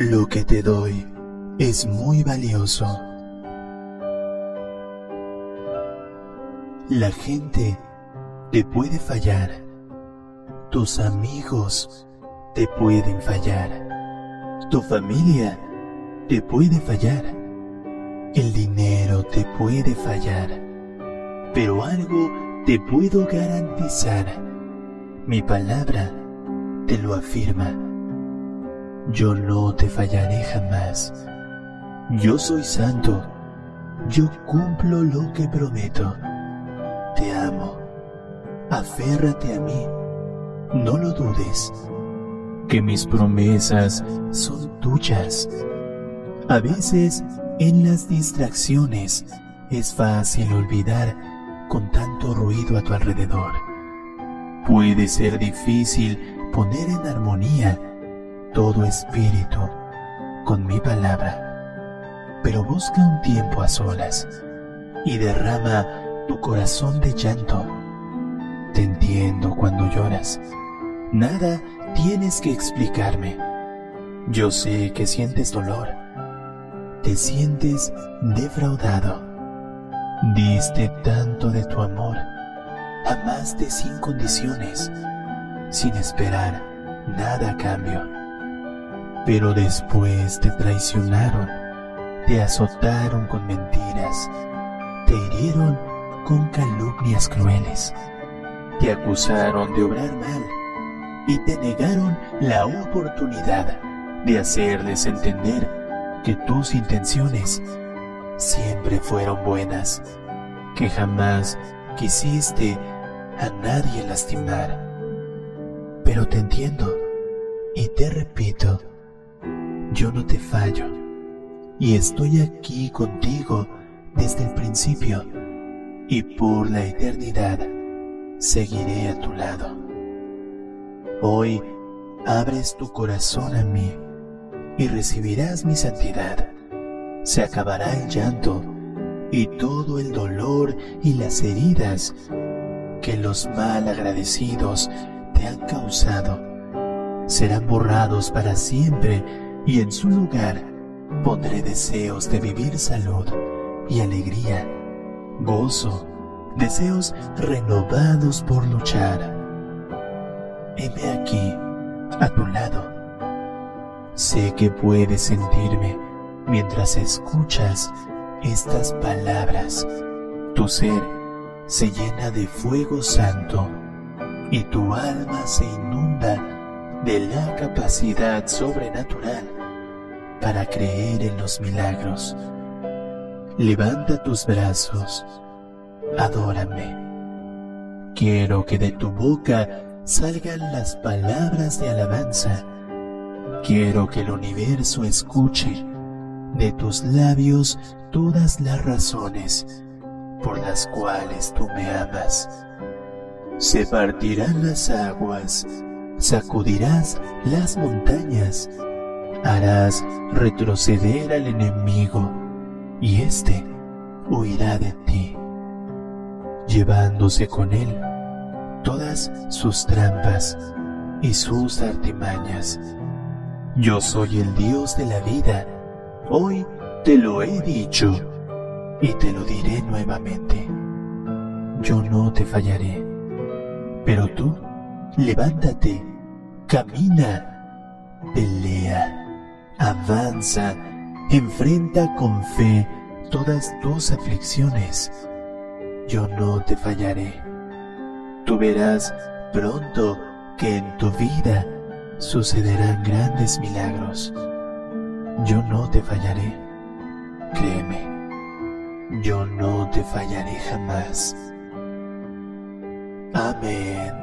Lo que te doy es muy valioso. La gente te puede fallar. Tus amigos te pueden fallar. Tu familia te puede fallar. El dinero te puede fallar. Pero algo te puedo garantizar. Mi palabra te lo afirma. Yo no te fallaré jamás. Yo soy santo. Yo cumplo lo que prometo. Te amo. Aférrate a mí. No lo dudes. Que mis promesas son tuyas. A veces en las distracciones es fácil olvidar con tanto ruido a tu alrededor. Puede ser difícil poner en armonía todo espíritu con mi palabra, pero busca un tiempo a solas y derrama tu corazón de llanto. Te entiendo cuando lloras. Nada tienes que explicarme. Yo sé que sientes dolor. Te sientes defraudado. Diste tanto de tu amor. Amaste sin condiciones, sin esperar nada a cambio. Pero después te traicionaron, te azotaron con mentiras, te hirieron con calumnias crueles, te acusaron de obrar mal y te negaron la oportunidad de hacerles entender que tus intenciones siempre fueron buenas, que jamás quisiste a nadie lastimar. Pero te entiendo y te repito, yo no te fallo y estoy aquí contigo desde el principio y por la eternidad seguiré a tu lado. Hoy abres tu corazón a mí y recibirás mi santidad. Se acabará el llanto y todo el dolor y las heridas que los mal agradecidos te han causado serán borrados para siempre y en su lugar pondré deseos de vivir salud y alegría, gozo, deseos renovados por luchar. Heme aquí, a tu lado. Sé que puedes sentirme mientras escuchas estas palabras. Tu ser se llena de fuego santo y tu alma se inunda de la capacidad sobrenatural para creer en los milagros. Levanta tus brazos, adórame. Quiero que de tu boca salgan las palabras de alabanza. Quiero que el universo escuche de tus labios todas las razones por las cuales tú me amas. Se partirán las aguas sacudirás las montañas, harás retroceder al enemigo y éste huirá de ti, llevándose con él todas sus trampas y sus artimañas. Yo soy el Dios de la vida, hoy te lo he dicho y te lo diré nuevamente. Yo no te fallaré, pero tú levántate camina, pelea, avanza, enfrenta con fe todas tus aflicciones. Yo no te fallaré. Tú verás pronto que en tu vida sucederán grandes milagros. Yo no te fallaré. Créeme, yo no te fallaré jamás. Amén.